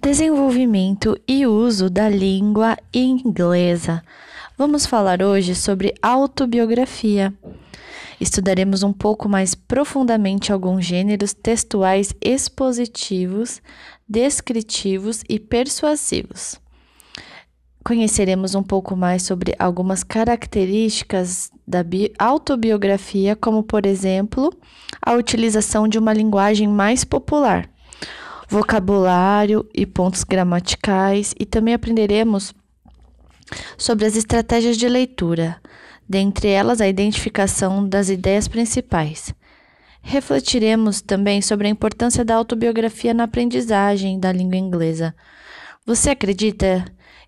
Desenvolvimento e uso da língua inglesa. Vamos falar hoje sobre autobiografia. Estudaremos um pouco mais profundamente alguns gêneros textuais expositivos, descritivos e persuasivos. Conheceremos um pouco mais sobre algumas características da autobiografia, como, por exemplo, a utilização de uma linguagem mais popular, vocabulário e pontos gramaticais, e também aprenderemos sobre as estratégias de leitura, dentre elas a identificação das ideias principais. Refletiremos também sobre a importância da autobiografia na aprendizagem da língua inglesa. Você acredita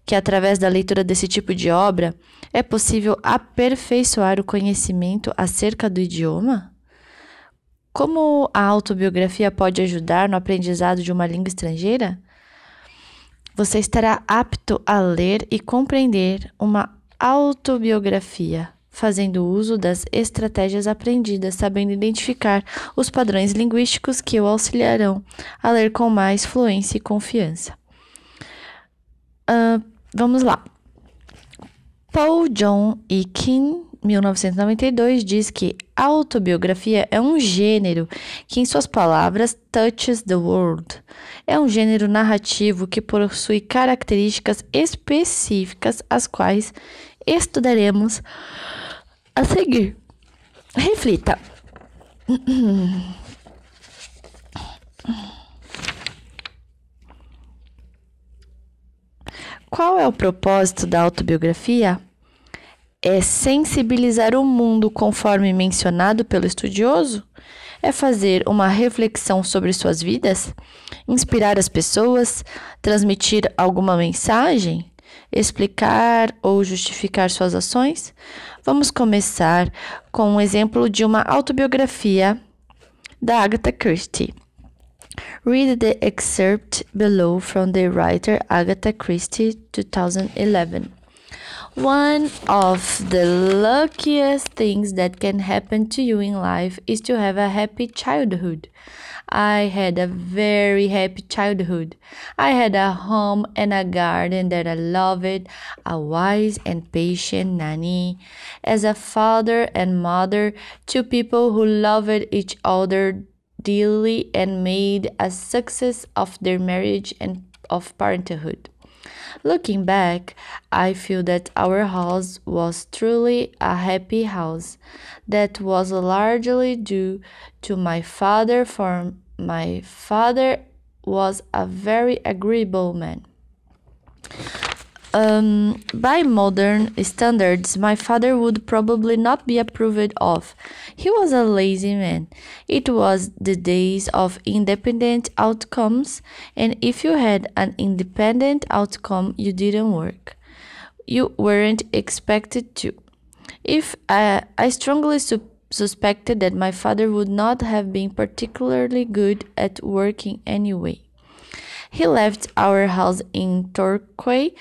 que através da leitura desse tipo de obra é possível aperfeiçoar o conhecimento acerca do idioma? Como a autobiografia pode ajudar no aprendizado de uma língua estrangeira? Você estará apto a ler e compreender uma autobiografia, fazendo uso das estratégias aprendidas, sabendo identificar os padrões linguísticos que o auxiliarão a ler com mais fluência e confiança. Uh, vamos lá. Paul John Ekin 1992 diz que autobiografia é um gênero que, em suas palavras, touches the world. É um gênero narrativo que possui características específicas, as quais estudaremos a seguir. Reflita. Qual é o propósito da autobiografia? É sensibilizar o mundo conforme mencionado pelo estudioso? É fazer uma reflexão sobre suas vidas? Inspirar as pessoas? Transmitir alguma mensagem? Explicar ou justificar suas ações? Vamos começar com um exemplo de uma autobiografia da Agatha Christie. Read the excerpt below from the writer Agatha Christie 2011. One of the luckiest things that can happen to you in life is to have a happy childhood. I had a very happy childhood. I had a home and a garden that I loved, a wise and patient nanny. As a father and mother, two people who loved each other dearly and made a success of their marriage and of parenthood. Looking back, I feel that our house was truly a happy house. That was largely due to my father, for my father was a very agreeable man. Um, by modern standards, my father would probably not be approved of. He was a lazy man. It was the days of independent outcomes, and if you had an independent outcome, you didn't work. You weren't expected to. If I, I strongly su- suspected that my father would not have been particularly good at working anyway. He left our house in Torquay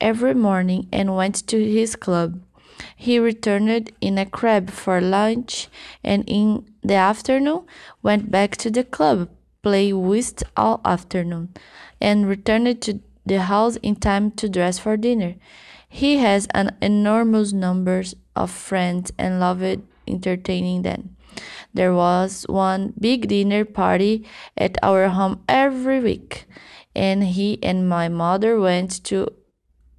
every morning and went to his club. He returned in a cab for lunch and in the afternoon went back to the club, play whist all afternoon, and returned to the house in time to dress for dinner. He has an enormous number of friends and loved entertaining them. There was one big dinner party at our home every week, and he and my mother went to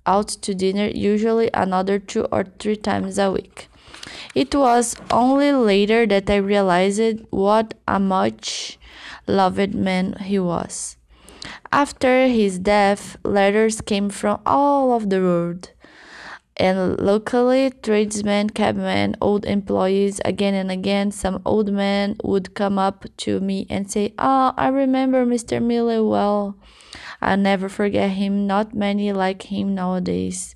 out to dinner usually another two or three times a week. It was only later that I realized what a much loved man he was. After his death, letters came from all of the world. And locally, tradesmen, cabmen, old employees, again and again, some old man would come up to me and say, Oh, I remember Mr. Miller well. I'll never forget him, not many like him nowadays.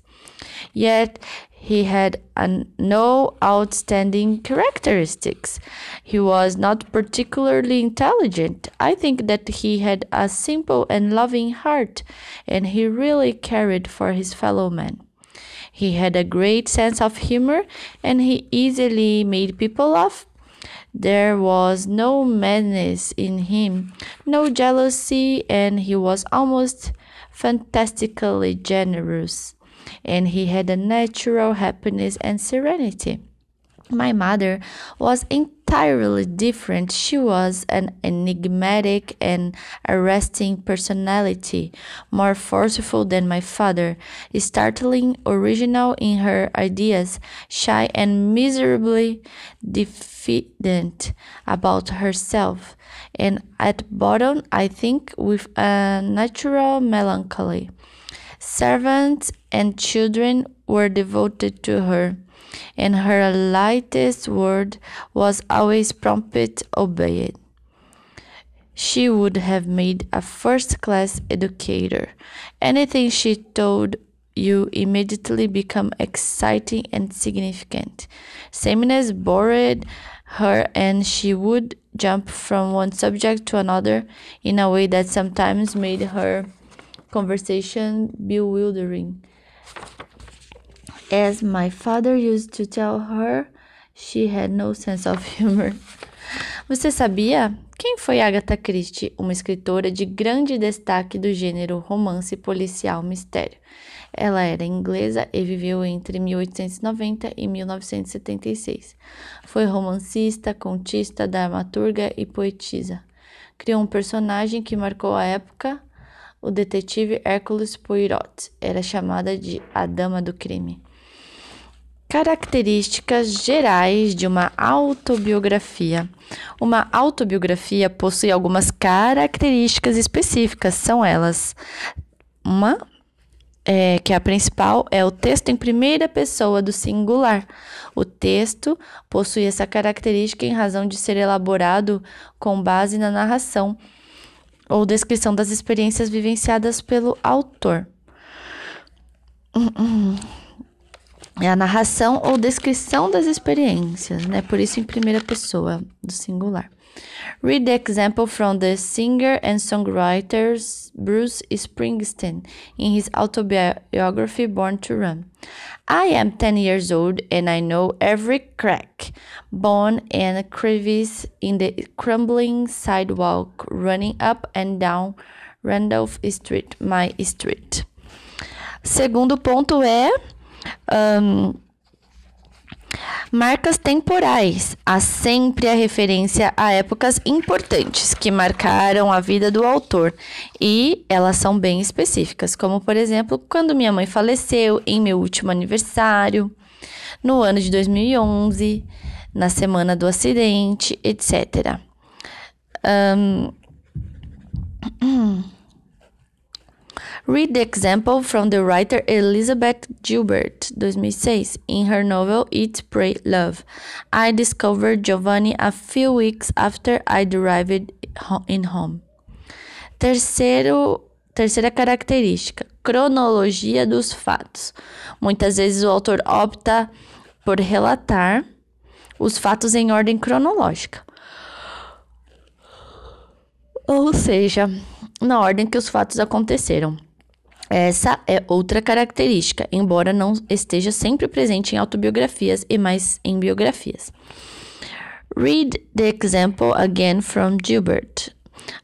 Yet he had an, no outstanding characteristics. He was not particularly intelligent. I think that he had a simple and loving heart, and he really cared for his fellow men. He had a great sense of humor, and he easily made people laugh. There was no madness in him, no jealousy, and he was almost fantastically generous. And he had a natural happiness and serenity. My mother was entirely different. She was an enigmatic and arresting personality, more forceful than my father, startling, original in her ideas, shy and miserably diffident about herself, and at bottom, I think, with a natural melancholy. Servants and children were devoted to her and her lightest word was always promptly obeyed. She would have made a first class educator. Anything she told you immediately become exciting and significant. Sameness bored her and she would jump from one subject to another in a way that sometimes made her conversation bewildering. As my father used to tell her, she had no sense of humor. Você sabia? Quem foi Agatha Christie, uma escritora de grande destaque do gênero romance policial mistério? Ela era inglesa e viveu entre 1890 e 1976. Foi romancista, contista, dramaturga e poetisa. Criou um personagem que marcou a época, o detetive Hércules Poirot. Era chamada de a Dama do Crime. Características gerais de uma autobiografia. Uma autobiografia possui algumas características específicas, são elas: uma, é, que é a principal, é o texto em primeira pessoa do singular. O texto possui essa característica em razão de ser elaborado com base na narração ou descrição das experiências vivenciadas pelo autor. É a narração ou descrição das experiências, né? Por isso em primeira pessoa do singular. Read the example from the singer and songwriter Bruce Springsteen in his autobiography Born to Run. I am 10 years old and I know every crack, bone, and crevice in the crumbling sidewalk running up and down Randolph Street, my street. Segundo ponto é um, marcas temporais. Há sempre a referência a épocas importantes que marcaram a vida do autor e elas são bem específicas, como por exemplo, quando minha mãe faleceu, em meu último aniversário, no ano de 2011, na semana do acidente, etc. Um, Read the example from the writer Elizabeth Gilbert, 2006, in her novel Eat, Pray, Love. I discovered Giovanni a few weeks after I arrived in home. Terceiro, terceira característica, cronologia dos fatos. Muitas vezes o autor opta por relatar os fatos em ordem cronológica. Ou seja, na ordem que os fatos aconteceram. Essa é outra característica, embora não esteja sempre presente em autobiografias e mais em biografias. Read the example again from Gilbert.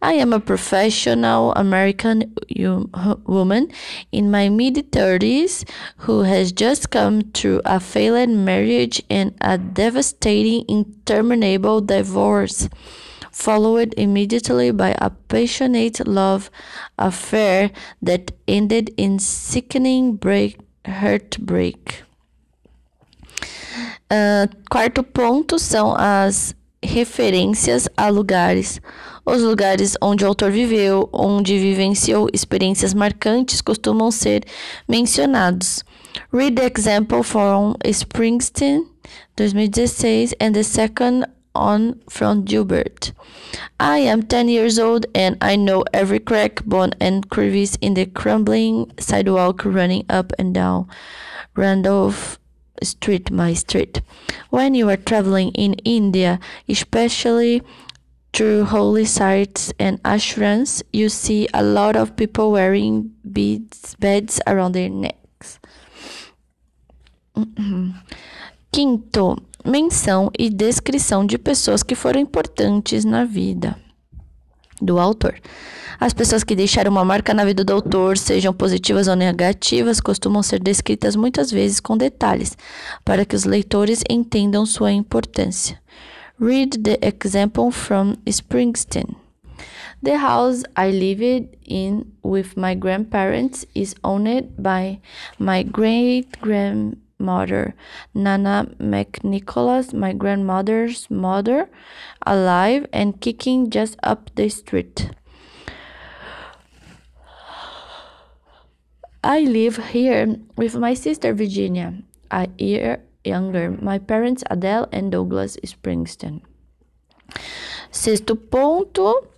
I am a professional American woman in my mid 30s who has just come through a failed marriage and a devastating, interminable divorce followed immediately by a passionate love affair that ended in sickening break, heartbreak. Uh, quarto ponto são as referências a lugares. Os lugares onde o autor viveu, onde vivenciou experiências marcantes, costumam ser mencionados. Read the example from Springsteen, 2016, and the second on from Gilbert. I am 10 years old and I know every crack, bone, and crevice in the crumbling sidewalk running up and down Randolph Street, my street. When you are traveling in India, especially through holy sites and ashrams, you see a lot of people wearing beads, beds around their necks. Mm-hmm. Quinto, menção e descrição de pessoas que foram importantes na vida do autor. As pessoas que deixaram uma marca na vida do autor, sejam positivas ou negativas, costumam ser descritas muitas vezes com detalhes, para que os leitores entendam sua importância. Read the example from Springsteen. The house I lived in with my grandparents is owned by my great grandmother, Nana McNicholas, my grandmother's mother, alive and kicking just up the street. I live here with my sister Virginia, a year younger, my parents Adele and Douglas Springsteen. Sexto ponto,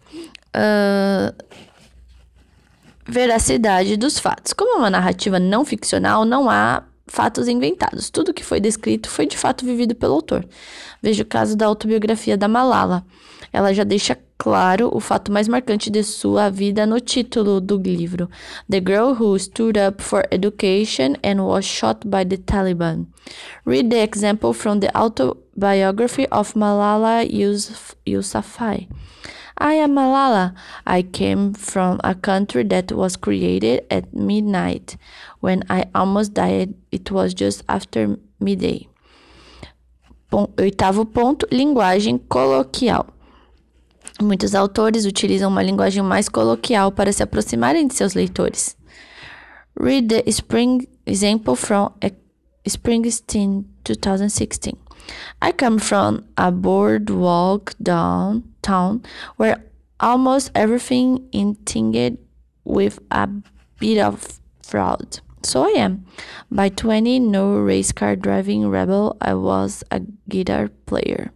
uh, veracidade dos fatos. Como é uma narrativa não ficcional, não há fatos inventados. Tudo que foi descrito foi de fato vivido pelo autor. Veja o caso da autobiografia da Malala. Ela já deixa claro o fato mais marcante de sua vida no título do livro: The Girl Who Stood Up for Education and Was Shot by the Taliban. Read the example from the autobiography of Malala Yousafzai. I am Malala. I came from a country that was created at midnight. When I almost died, it was just after midday. Oitavo ponto: linguagem coloquial. Muitos autores utilizam uma linguagem mais coloquial para se aproximarem de seus leitores. Read the spring example from Springsteen 2016. I come from a boardwalk downtown where almost everything is tinged with a bit of fraud. So I am. By 20, no race car driving rebel, I was a guitar player.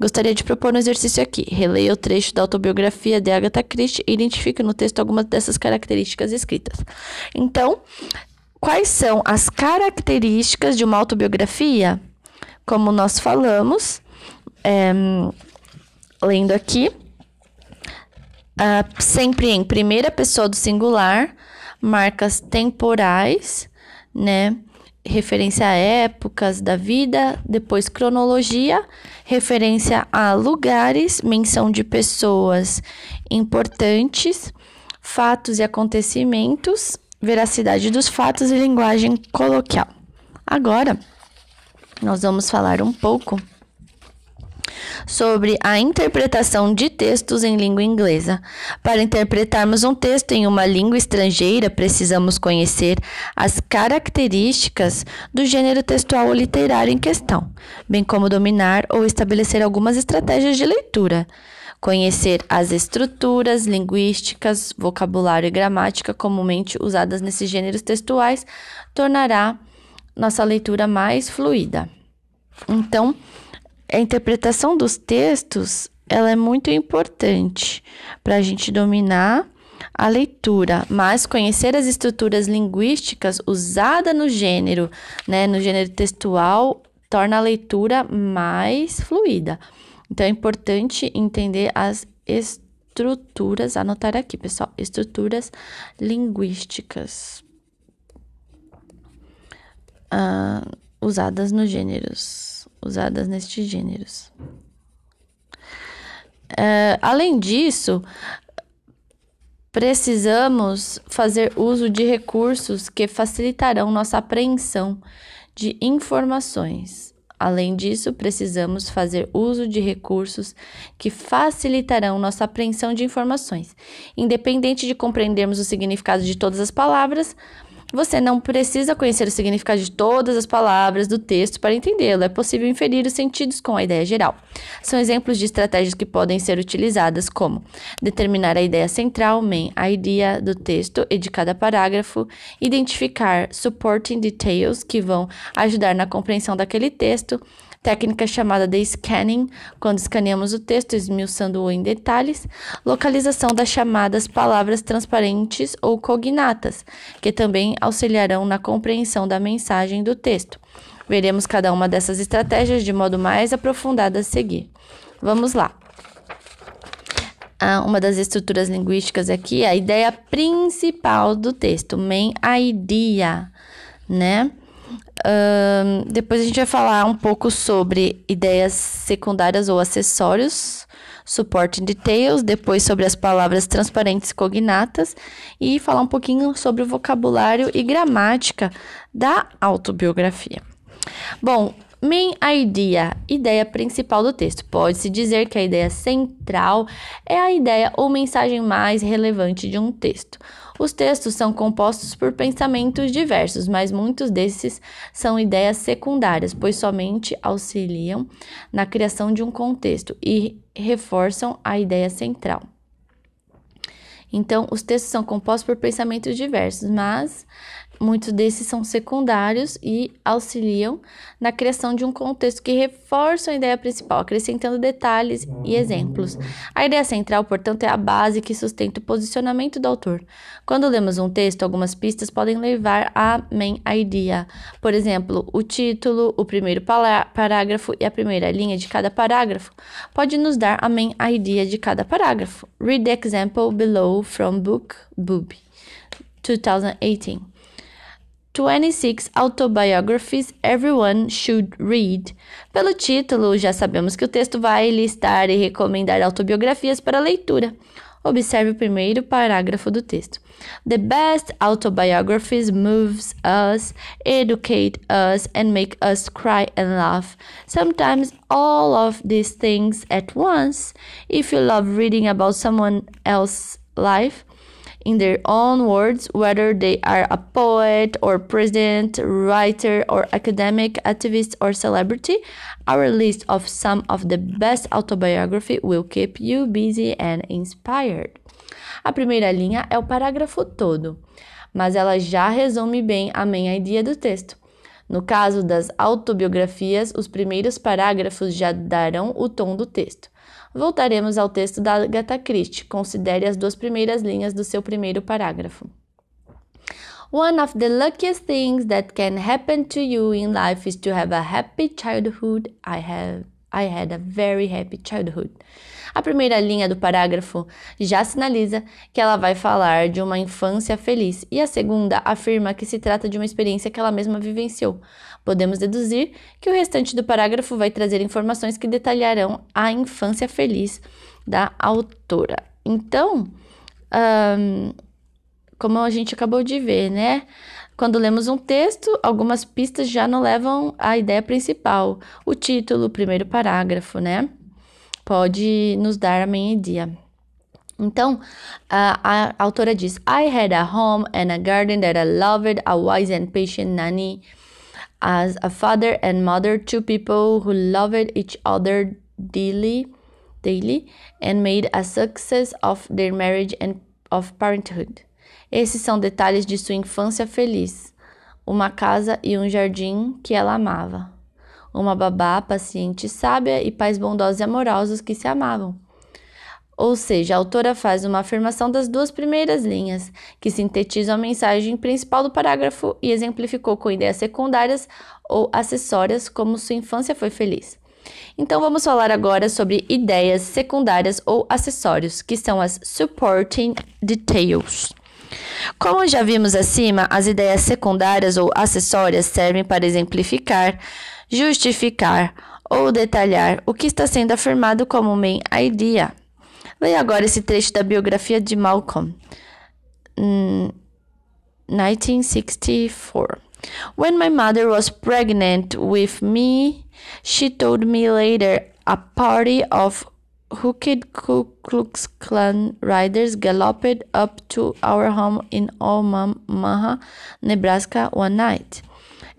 Gostaria de propor um exercício aqui. Releia o trecho da autobiografia de Agatha Christie e identifique no texto algumas dessas características escritas. Então, quais são as características de uma autobiografia? Como nós falamos, é, lendo aqui, uh, sempre em primeira pessoa do singular, marcas temporais, né? referência a épocas da vida, depois cronologia, referência a lugares, menção de pessoas importantes, fatos e acontecimentos, veracidade dos fatos e linguagem coloquial. Agora, nós vamos falar um pouco sobre a interpretação de textos em língua inglesa. Para interpretarmos um texto em uma língua estrangeira, precisamos conhecer as características do gênero textual ou literário em questão, bem como dominar ou estabelecer algumas estratégias de leitura. Conhecer as estruturas linguísticas, vocabulário e gramática comumente usadas nesses gêneros textuais tornará nossa leitura mais fluida. Então, a interpretação dos textos ela é muito importante para a gente dominar a leitura, mas conhecer as estruturas linguísticas usadas no gênero, né, no gênero textual, torna a leitura mais fluida. Então é importante entender as estruturas, anotar aqui, pessoal, estruturas linguísticas uh, usadas nos gêneros usadas nestes gêneros. É, além disso, precisamos fazer uso de recursos que facilitarão nossa apreensão de informações. Além disso, precisamos fazer uso de recursos que facilitarão nossa apreensão de informações. Independente de compreendermos o significado de todas as palavras, você não precisa conhecer o significado de todas as palavras do texto para entendê-lo. É possível inferir os sentidos com a ideia geral. São exemplos de estratégias que podem ser utilizadas como determinar a ideia central, main idea do texto e de cada parágrafo, identificar supporting details que vão ajudar na compreensão daquele texto, técnica chamada de scanning, quando escaneamos o texto, esmiuçando-o em detalhes, localização das chamadas palavras transparentes ou cognatas, que também auxiliarão na compreensão da mensagem do texto. Veremos cada uma dessas estratégias de modo mais aprofundado a seguir. Vamos lá. Ah, uma das estruturas linguísticas aqui é a ideia principal do texto, main idea, né? Depois a gente vai falar um pouco sobre ideias secundárias ou acessórios, supporting details, depois sobre as palavras transparentes cognatas e falar um pouquinho sobre o vocabulário e gramática da autobiografia. Bom, Main idea, ideia principal do texto. Pode-se dizer que a ideia central é a ideia ou mensagem mais relevante de um texto. Os textos são compostos por pensamentos diversos, mas muitos desses são ideias secundárias, pois somente auxiliam na criação de um contexto e reforçam a ideia central. Então, os textos são compostos por pensamentos diversos, mas Muitos desses são secundários e auxiliam na criação de um contexto que reforça a ideia principal, acrescentando detalhes e exemplos. A ideia central, portanto, é a base que sustenta o posicionamento do autor. Quando lemos um texto, algumas pistas podem levar à main idea. Por exemplo, o título, o primeiro parágrafo e a primeira linha de cada parágrafo pode nos dar a main idea de cada parágrafo. Read the example below from book Boob 2018. 26 Autobiographies Everyone Should Read. Pelo título, já sabemos que o texto vai listar e recomendar autobiografias para leitura. Observe o primeiro parágrafo do texto. The best autobiographies moves us, educate us, and make us cry and laugh. Sometimes all of these things at once. If you love reading about someone else's life, in their own words, whether they are a poet or president, writer or academic, activist or celebrity. Our list of some of the best autobiography will keep you busy and inspired. A primeira linha é o parágrafo todo, mas ela já resume bem a main idea do texto. No caso das autobiografias, os primeiros parágrafos já darão o tom do texto. Voltaremos ao texto da Agatha Christie. Considere as duas primeiras linhas do seu primeiro parágrafo. One of the luckiest things that can happen to you in life is to have a happy childhood. I have I had a very happy childhood. A primeira linha do parágrafo já sinaliza que ela vai falar de uma infância feliz, e a segunda afirma que se trata de uma experiência que ela mesma vivenciou. Podemos deduzir que o restante do parágrafo vai trazer informações que detalharão a infância feliz da autora. Então, como a gente acabou de ver, né? Quando lemos um texto, algumas pistas já não levam à ideia principal, o título, o primeiro parágrafo, né? Pode nos dar a minha ideia. Então, a, a autora diz: I had a home and a garden that I loved, a wise and patient nanny. As a father and mother, two people who loved each other daily, daily and made a success of their marriage and of parenthood. Esses são detalhes de sua infância feliz. Uma casa e um jardim que ela amava. Uma babá paciente, sábia e pais bondosos e amorosos que se amavam. Ou seja, a autora faz uma afirmação das duas primeiras linhas, que sintetizam a mensagem principal do parágrafo e exemplificou com ideias secundárias ou acessórias como sua infância foi feliz. Então vamos falar agora sobre ideias secundárias ou acessórios, que são as supporting details. Como já vimos acima, as ideias secundárias ou acessórias servem para exemplificar, justificar ou detalhar o que está sendo afirmado como main idea. Leia agora esse trecho da biografia de Malcolm, 1964. When my mother was pregnant with me, she told me later a party of hooked Ku Klux Klan riders galloped up to our home in Omaha, Nebraska one night.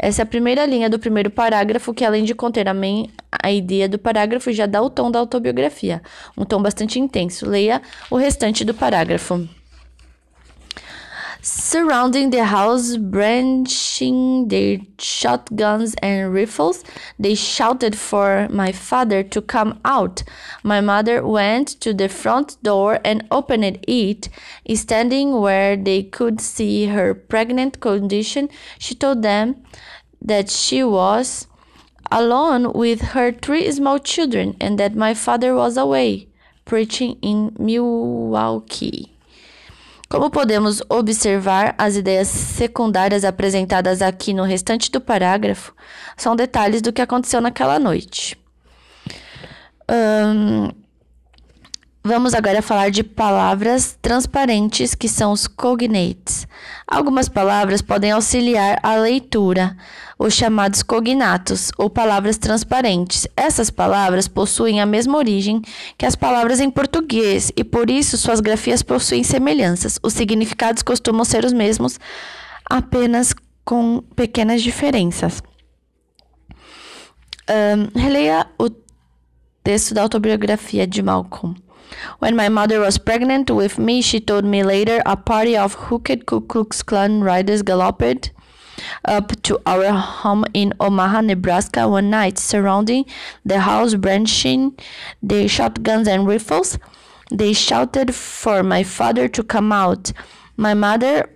Essa é a primeira linha do primeiro parágrafo, que além de conter a, main, a ideia do parágrafo, já dá o tom da autobiografia. Um tom bastante intenso. Leia o restante do parágrafo. Surrounding the house, brandishing their shotguns and rifles, they shouted for my father to come out. My mother went to the front door and opened it. Standing where they could see her pregnant condition, she told them that she was alone with her three small children and that my father was away preaching in Milwaukee. Como podemos observar, as ideias secundárias apresentadas aqui no restante do parágrafo são detalhes do que aconteceu naquela noite. Um, Vamos agora falar de palavras transparentes, que são os cognates. Algumas palavras podem auxiliar a leitura, os chamados cognatos, ou palavras transparentes. Essas palavras possuem a mesma origem que as palavras em português e, por isso, suas grafias possuem semelhanças. Os significados costumam ser os mesmos, apenas com pequenas diferenças. Um, releia o texto da autobiografia de Malcolm. When my mother was pregnant with me, she told me later a party of hooked Ku Klux Klan riders galloped up to our home in Omaha, Nebraska one night, surrounding the house, brandishing their shotguns and rifles. They shouted for my father to come out. My mother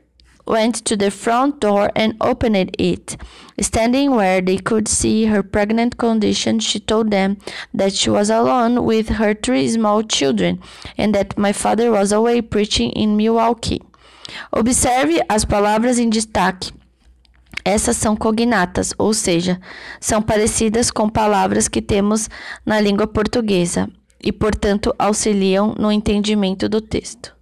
went to the front door and opened it. Standing where they could see her pregnant condition, she told them that she was alone with her three small children and that my father was away preaching in Milwaukee. Observe as palavras em destaque. Essas são cognatas, ou seja, são parecidas com palavras que temos na língua portuguesa e, portanto, auxiliam no entendimento do texto.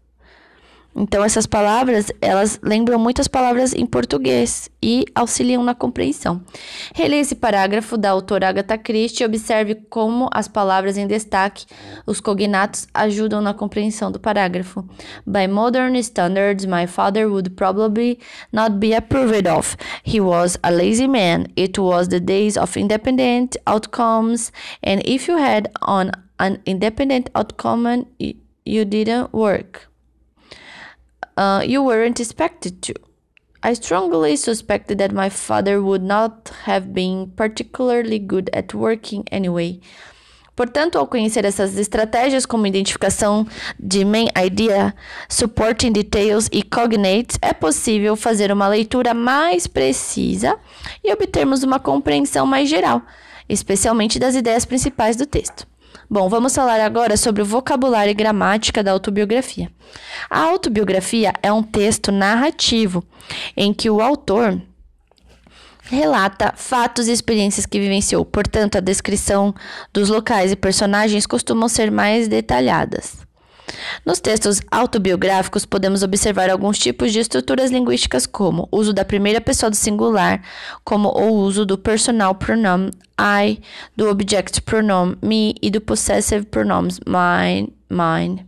Então essas palavras, elas lembram muitas palavras em português e auxiliam na compreensão. Releia esse parágrafo da autora Agatha Christie e observe como as palavras em destaque, os cognatos, ajudam na compreensão do parágrafo. By modern standards, my father would probably not be approved of. He was a lazy man. It was the days of independent outcomes, and if you had on an independent outcome, you didn't work. Uh, you weren't expected to. I strongly suspected that my father would not have been particularly good at working anyway. Portanto, ao conhecer essas estratégias como identificação de main idea, supporting details e cognates, é possível fazer uma leitura mais precisa e obtermos uma compreensão mais geral, especialmente das ideias principais do texto. Bom, vamos falar agora sobre o vocabulário e gramática da autobiografia. A autobiografia é um texto narrativo em que o autor relata fatos e experiências que vivenciou. Portanto, a descrição dos locais e personagens costumam ser mais detalhadas. Nos textos autobiográficos, podemos observar alguns tipos de estruturas linguísticas, como uso da primeira pessoa do singular, como o uso do personal pronoun I, do object pronoun me e do possessive pronouns mine, mine.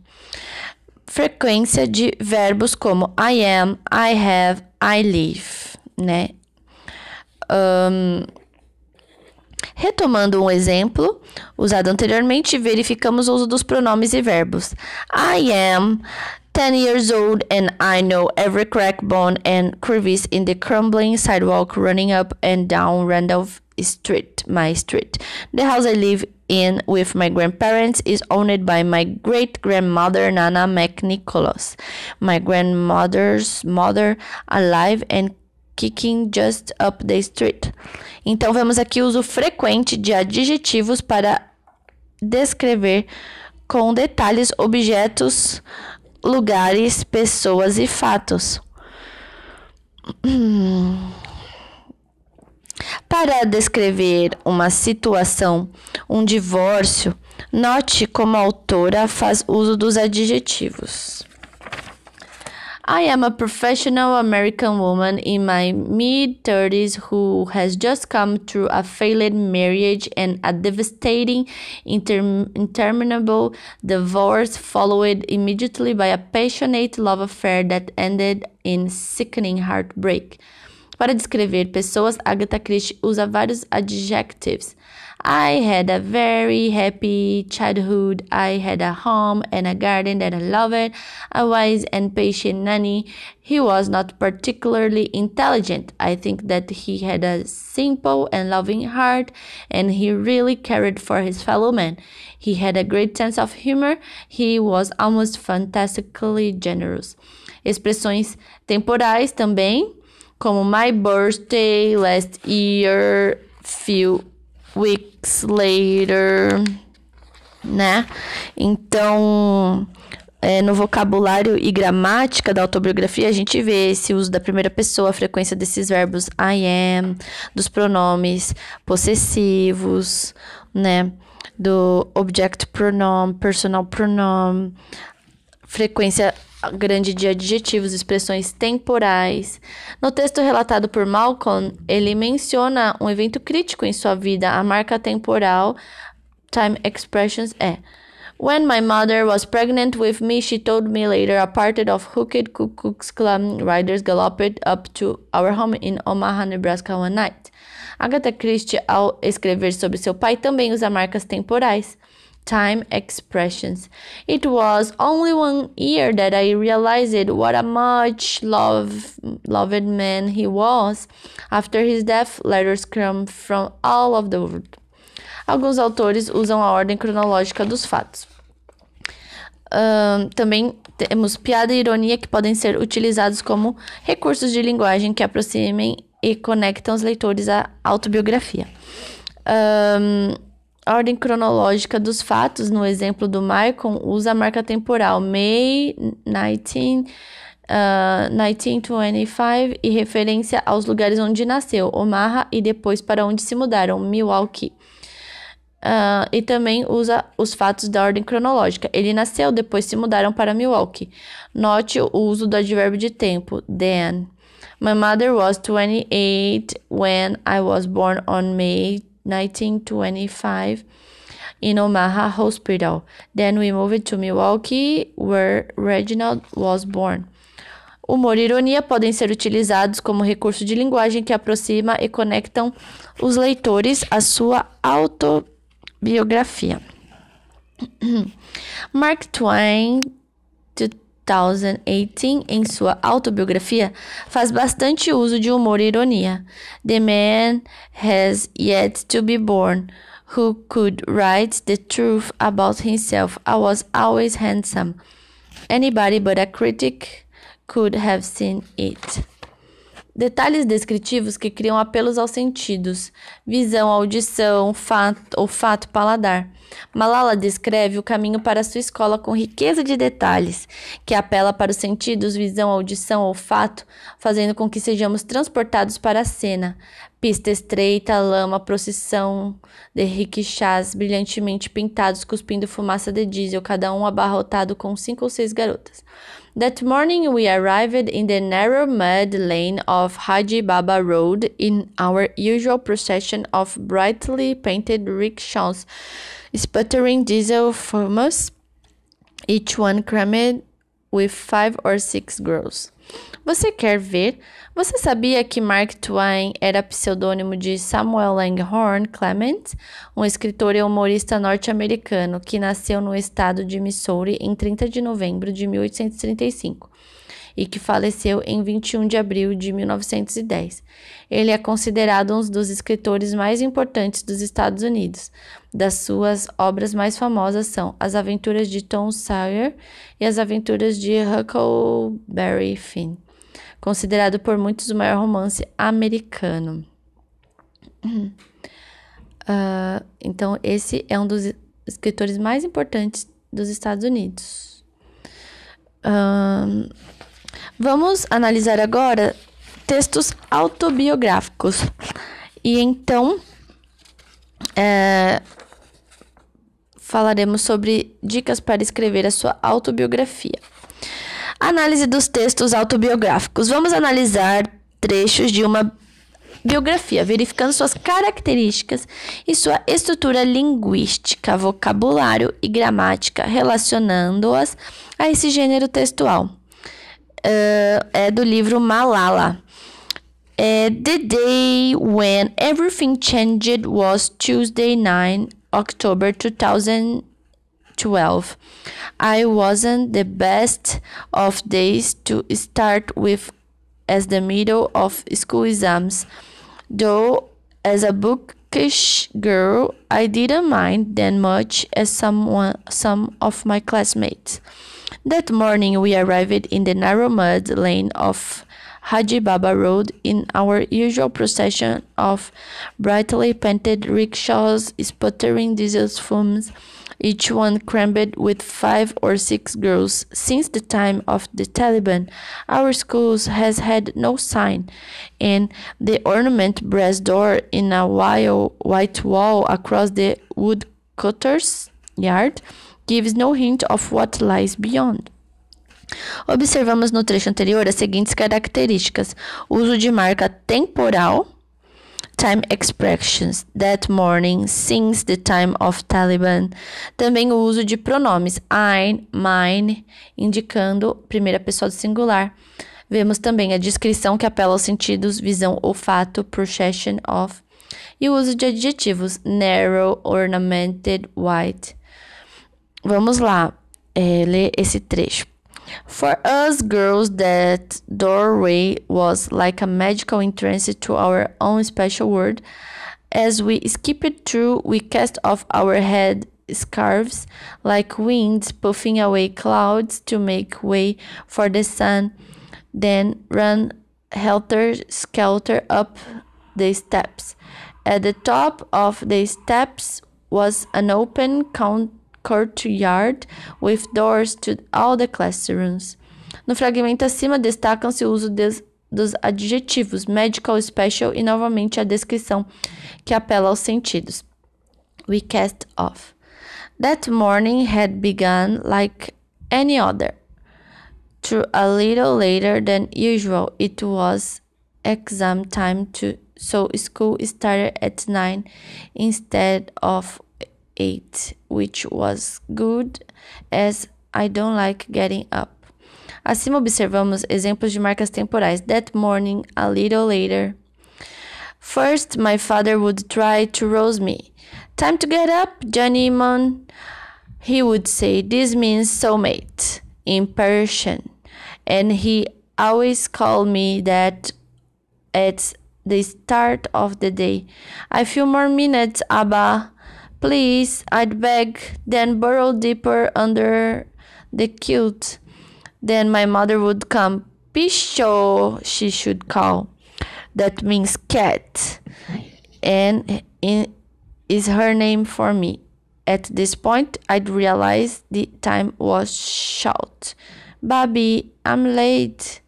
Frequência de verbos como I am, I have, I live, né? Um, Retomando um exemplo usado anteriormente, verificamos o uso dos pronomes e verbos. I am 10 years old and I know every crack, bone, and crevice in the crumbling sidewalk running up and down Randolph Street, my street. The house I live in with my grandparents is owned by my great grandmother Nana McNicholas, my grandmother's mother, alive and kicking just up the street. Então, vemos aqui o uso frequente de adjetivos para descrever com detalhes objetos, lugares, pessoas e fatos. Para descrever uma situação, um divórcio, note como a autora faz uso dos adjetivos. I am a professional American woman in my mid 30s who has just come through a failed marriage and a devastating, inter interminable divorce, followed immediately by a passionate love affair that ended in sickening heartbreak. Para descrever pessoas, Agatha Christie usa vários adjectives. I had a very happy childhood. I had a home and a garden that I loved, a wise and patient nanny. He was not particularly intelligent. I think that he had a simple and loving heart, and he really cared for his fellow men. He had a great sense of humor. He was almost fantastically generous. Expressões temporais também, como my birthday last year, few weeks later, né? Então, é, no vocabulário e gramática da autobiografia, a gente vê esse uso da primeira pessoa, a frequência desses verbos I am, dos pronomes possessivos, né? Do object pronoun, personal pronoun, frequência grande de adjetivos, expressões temporais. No texto relatado por Malcolm, ele menciona um evento crítico em sua vida. A marca temporal time expressions é When my mother was pregnant with me, she told me later a party of hooked Klux Klan riders galloped up to our home in Omaha, Nebraska one night. Agatha Christie, ao escrever sobre seu pai, também usa marcas temporais time expressions. It was only one year that I realized what a much love, loved man he was. After his death, letters come from all of the world. Alguns autores usam a ordem cronológica dos fatos. Um, também temos piada e ironia que podem ser utilizados como recursos de linguagem que aproximem e conectam os leitores à autobiografia. Um, a ordem cronológica dos fatos, no exemplo do Maicon, usa a marca temporal May 19, uh, 1925 e referência aos lugares onde nasceu, Omaha, e depois para onde se mudaram, Milwaukee. Uh, e também usa os fatos da ordem cronológica. Ele nasceu, depois se mudaram para Milwaukee. Note o uso do advérbio de tempo, then. My mother was 28 when I was born on May 1925 in Omaha Hospital. Then we moved to Milwaukee, where Reginald was born. Humor e ironia podem ser utilizados como recurso de linguagem que aproxima e conectam os leitores à sua autobiografia. Mark Twain 2018, em sua autobiografia, faz bastante uso de humor e ironia. The man has yet to be born who could write the truth about himself. I was always handsome. Anybody but a critic could have seen it. Detalhes descritivos que criam apelos aos sentidos, visão, audição, fato, olfato, paladar. Malala descreve o caminho para sua escola com riqueza de detalhes, que apela para os sentidos, visão, audição, olfato, fazendo com que sejamos transportados para a cena. Pista estreita, lama, procissão de riquixás brilhantemente pintados, cuspindo fumaça de diesel, cada um abarrotado com cinco ou seis garotas. That morning we arrived in the narrow mud lane of Haji Baba Road in our usual procession of brightly painted rickshaws, sputtering diesel fumes, each one crammed with five or six girls. Você quer ver? Você sabia que Mark Twain era pseudônimo de Samuel Langhorne Clement, um escritor e humorista norte-americano que nasceu no estado de Missouri em 30 de novembro de 1835 e que faleceu em 21 de abril de 1910. Ele é considerado um dos escritores mais importantes dos Estados Unidos. Das suas obras mais famosas são As Aventuras de Tom Sawyer e As Aventuras de Huckleberry Finn considerado por muitos o maior romance americano. Uh, então, esse é um dos escritores mais importantes dos Estados Unidos. Uh, vamos analisar agora textos autobiográficos. E então, é, falaremos sobre dicas para escrever a sua autobiografia. Análise dos textos autobiográficos. Vamos analisar trechos de uma biografia, verificando suas características e sua estrutura linguística, vocabulário e gramática, relacionando-as a esse gênero textual. Uh, é do livro Malala. Uh, the day when everything changed was Tuesday, 9 October 2000. 12. I wasn't the best of days to start with as the middle of school exams, though as a bookish girl, I didn't mind that much as someone, some of my classmates. That morning, we arrived in the narrow mud lane of Haji Baba Road in our usual procession of brightly painted rickshaws sputtering diesel fumes each one crammed with five or six girls. Since the time of the Taliban, our school has had no sign, and the ornament brass door in a white wall across the woodcutter's yard gives no hint of what lies beyond. Observamos no trecho anterior as seguintes características: uso de marca temporal time expressions that morning since the time of Taliban. Também o uso de pronomes I, mine, indicando primeira pessoa do singular. Vemos também a descrição que apela aos sentidos visão, olfato, procession of. E o uso de adjetivos narrow, ornamented, white. Vamos lá é, ler esse trecho. For us girls, that doorway was like a magical entrance to our own special world. As we skipped through, we cast off our head scarves like winds puffing away clouds to make way for the sun, then ran helter skelter up the steps. At the top of the steps was an open counter courtyard with doors to all the classrooms. No fragmento acima destacam-se o uso des, dos adjetivos medical, special e novamente a descrição que apela aos sentidos. We cast off. That morning had begun like any other. Through a little later than usual, it was exam time to so school started at 9 instead of 8, which was good as I don't like getting up. Acima observamos exemplos de marcas temporais. That morning, a little later. First, my father would try to rouse me. Time to get up, Johnny Mon. He would say, This means soulmate in Persian. And he always called me that at the start of the day. A few more minutes, Abba. Please, I'd beg, then burrow deeper under the quilt. Then my mother would come. Pisho, she should call. That means cat. And in, is her name for me. At this point, I'd realize the time was short. Bobby, I'm late.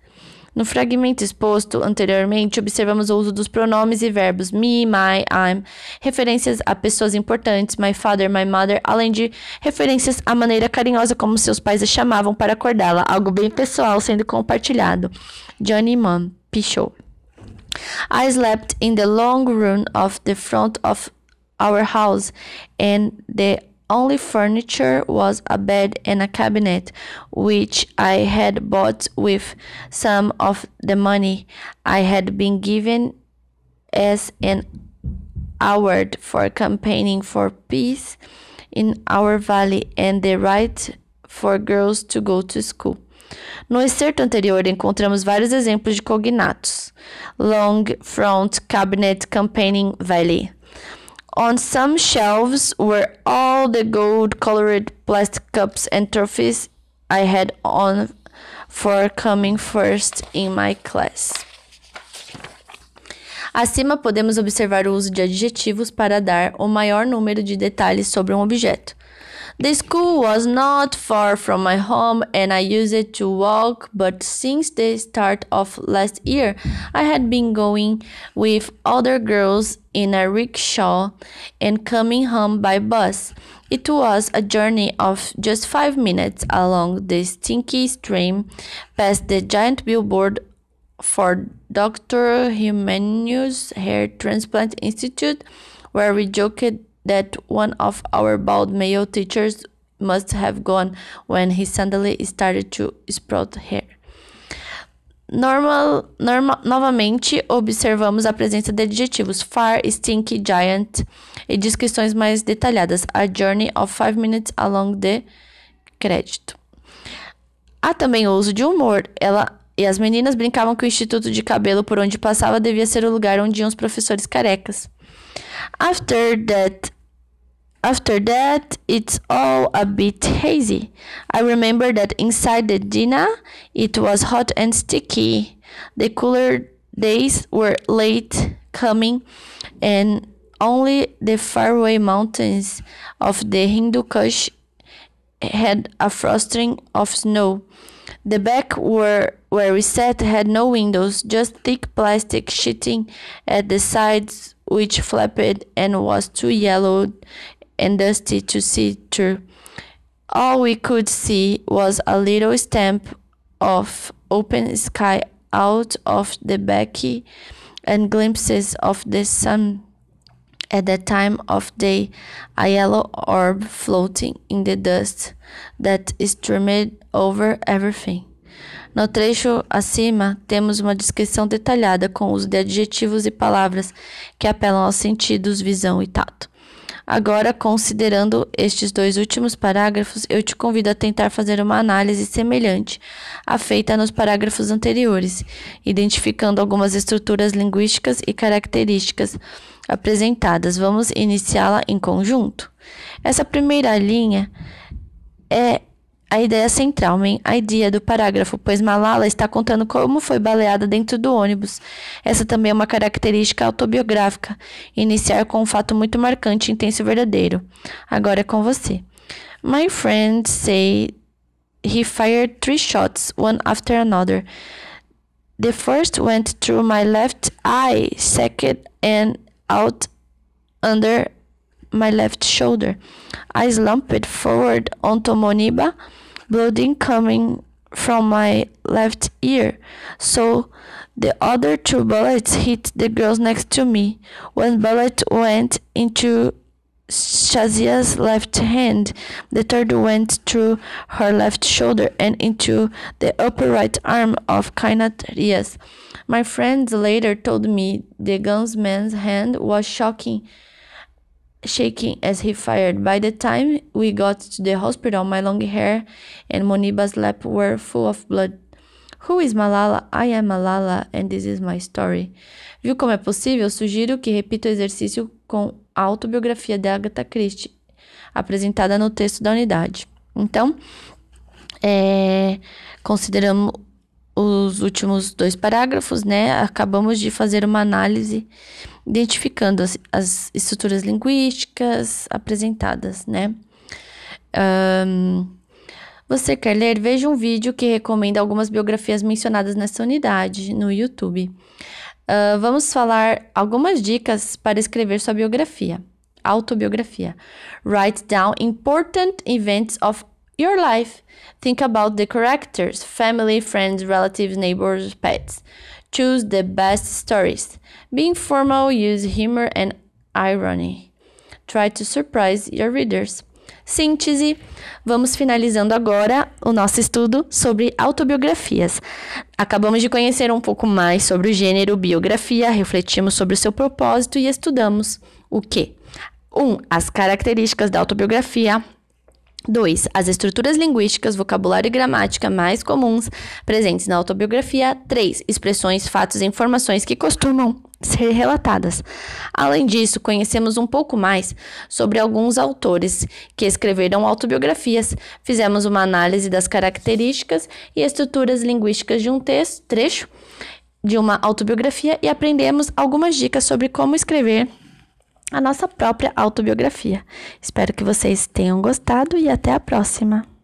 No fragmento exposto anteriormente, observamos o uso dos pronomes e verbos me, my, I'm, referências a pessoas importantes, my father, my mother, além de referências à maneira carinhosa como seus pais a chamavam para acordá-la, algo bem pessoal sendo compartilhado. Johnny Mom, Pichot. I slept in the long room of the front of our house, and the only furniture was a bed and a cabinet, which I had bought with some of the money I had been given as an award for campaigning for peace in our valley and the right for girls to go to school. No excerto anterior, encontramos vários exemplos de cognatos: long front cabinet campaigning valley. On some shelves were all the gold colored plastic cups and trophies I had on for coming first in my class. Acima podemos observar o uso de adjetivos para dar o maior número de detalhes sobre um objeto. The school was not far from my home and I used it to walk, but since the start of last year, I had been going with other girls in a rickshaw and coming home by bus. It was a journey of just five minutes along the stinky stream past the giant billboard for Dr. Jimenez Hair Transplant Institute, where we joked that one of our bald male teachers must have gone when he suddenly started to sprout hair. Normal, norma, novamente, observamos a presença de adjetivos far, stink, giant e descrições mais detalhadas. A journey of five minutes along the crédito. Há também o uso de humor. Ela e as meninas brincavam que o instituto de cabelo por onde passava devia ser o lugar onde iam os professores carecas. After that, After that, it's all a bit hazy. I remember that inside the Dina, it was hot and sticky. The cooler days were late coming, and only the faraway mountains of the Hindu Kush had a frosting of snow. The back where, where we sat had no windows, just thick plastic sheeting at the sides, which flapped and was too yellowed and dusty to see through. All we could see was a little stamp of open sky out of the backy and glimpses of the sun at the time of day, a yellow orb floating in the dust that streamed over everything. No trecho acima, temos uma descrição detalhada com uso de adjetivos e palavras que apelam aos sentidos, visão e tato. Agora, considerando estes dois últimos parágrafos, eu te convido a tentar fazer uma análise semelhante à feita nos parágrafos anteriores, identificando algumas estruturas linguísticas e características apresentadas. Vamos iniciá-la em conjunto. Essa primeira linha é a ideia central, a ideia do parágrafo, pois Malala está contando como foi baleada dentro do ônibus. Essa também é uma característica autobiográfica, iniciar com um fato muito marcante, intenso e verdadeiro. Agora é com você. My friend say he fired three shots, one after another. The first went through my left eye, second and out under my left shoulder. I slumped forward onto Moniba, blood coming from my left ear. So the other two bullets hit the girls next to me. One bullet went into Shazia's left hand. The third went through her left shoulder and into the upper right arm of Kainat Rias. My friends later told me the gunsman's hand was shocking, shaking as he fired. By the time we got to the hospital, my long hair and Moniba's lap were full of blood. Who is Malala? I am Malala and this is my story. Viu como é possível? Sugiro que repita o exercício com a autobiografia de Agatha Christie, apresentada no texto da unidade. Então, é, consideramos os últimos dois parágrafos, né, acabamos de fazer uma análise identificando as, as estruturas linguísticas apresentadas, né. Um, você quer ler? Veja um vídeo que recomenda algumas biografias mencionadas nessa unidade no YouTube. Uh, vamos falar algumas dicas para escrever sua biografia, autobiografia. Write down important events of your life. Think about the characters, family, friends, relatives, neighbors, pets. Choose the best stories. Being formal, use humor and irony. Try to surprise your readers. Síntese. Vamos finalizando agora o nosso estudo sobre autobiografias. Acabamos de conhecer um pouco mais sobre o gênero biografia, refletimos sobre o seu propósito e estudamos o que? 1. Um, as características da autobiografia. 2. As estruturas linguísticas, vocabulário e gramática mais comuns presentes na autobiografia. 3. Expressões, fatos e informações que costumam ser relatadas. Além disso, conhecemos um pouco mais sobre alguns autores que escreveram autobiografias, fizemos uma análise das características e estruturas linguísticas de um texto, trecho de uma autobiografia e aprendemos algumas dicas sobre como escrever a nossa própria autobiografia. Espero que vocês tenham gostado e até a próxima!